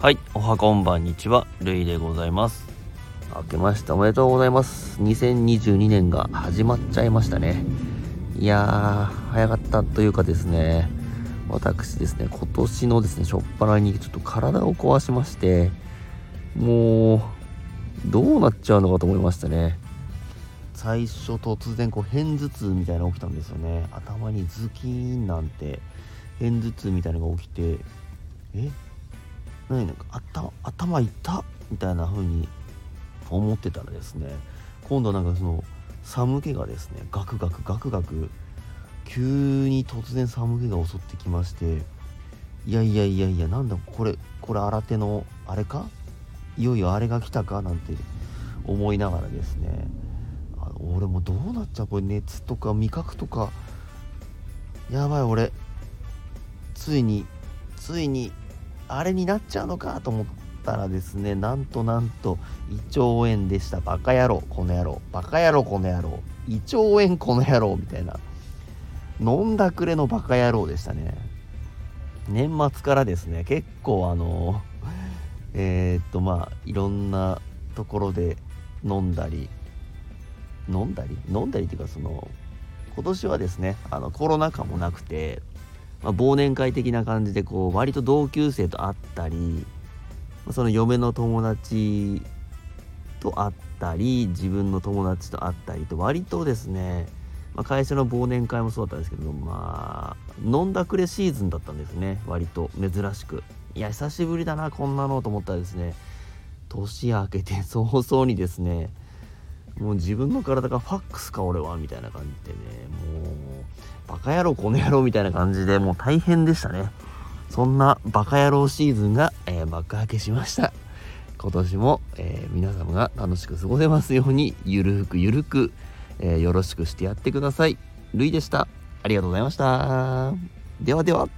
はい、おはこんばんにちは、るいでございます。明けましておめでとうございます。2022年が始まっちゃいましたね。いやー、早かったというかですね、私ですね、今年のですね、初っ端にちょっと体を壊しまして、もう、どうなっちゃうのかと思いましたね。最初突然こう片頭痛みたいなのが起きたんですよね。頭にズキーンなんて、片頭痛みたいなのが起きて、え？何なんか頭頭痛っ？みたいな風に思ってたらですね今度なんかその寒気がですねガクガクガクガク急に突然寒気が襲ってきましていやいやいやいやなんだこれこれ新手のあれか？いよいよあれが来たか？なんて思いながらですねあの俺もどうなっちゃう？これ熱とか味覚とかやばい俺。ついについにあれになっちゃうのかと思ったらですねなんとなんと胃腸炎でした。バカ野郎この野郎。バカ野郎この野郎。胃腸炎この野郎。みたいな。飲んだくれのバカ野郎でしたね。年末からですね。結構あのえー、っとまあいろんなところで飲んだり飲んだり？飲んだりっていうかその今年はですねあのコロナ禍もなくてまあ、忘年会的な感じでこう割と同級生と会ったりその嫁の友達と会ったり自分の友達と会ったりと割とですね、まあ、会社の忘年会もそうだったんですけどまあ飲んだくれシーズンだったんですね割と珍しく。いや久しぶりだなこんなのと思ったらですね年明けて 早々にですねもう自分の体がファックスか俺はみたいな感じでねバカ野郎この野郎みたいな感じでもう大変でしたね。そんなバカ野郎シーズンが、えー、幕開けしました。今年も、えー、皆様が楽しく過ごせますようにゆるくゆるく、えー、よろしくしてやってください。るいでした。ありがとうございました。ではでは。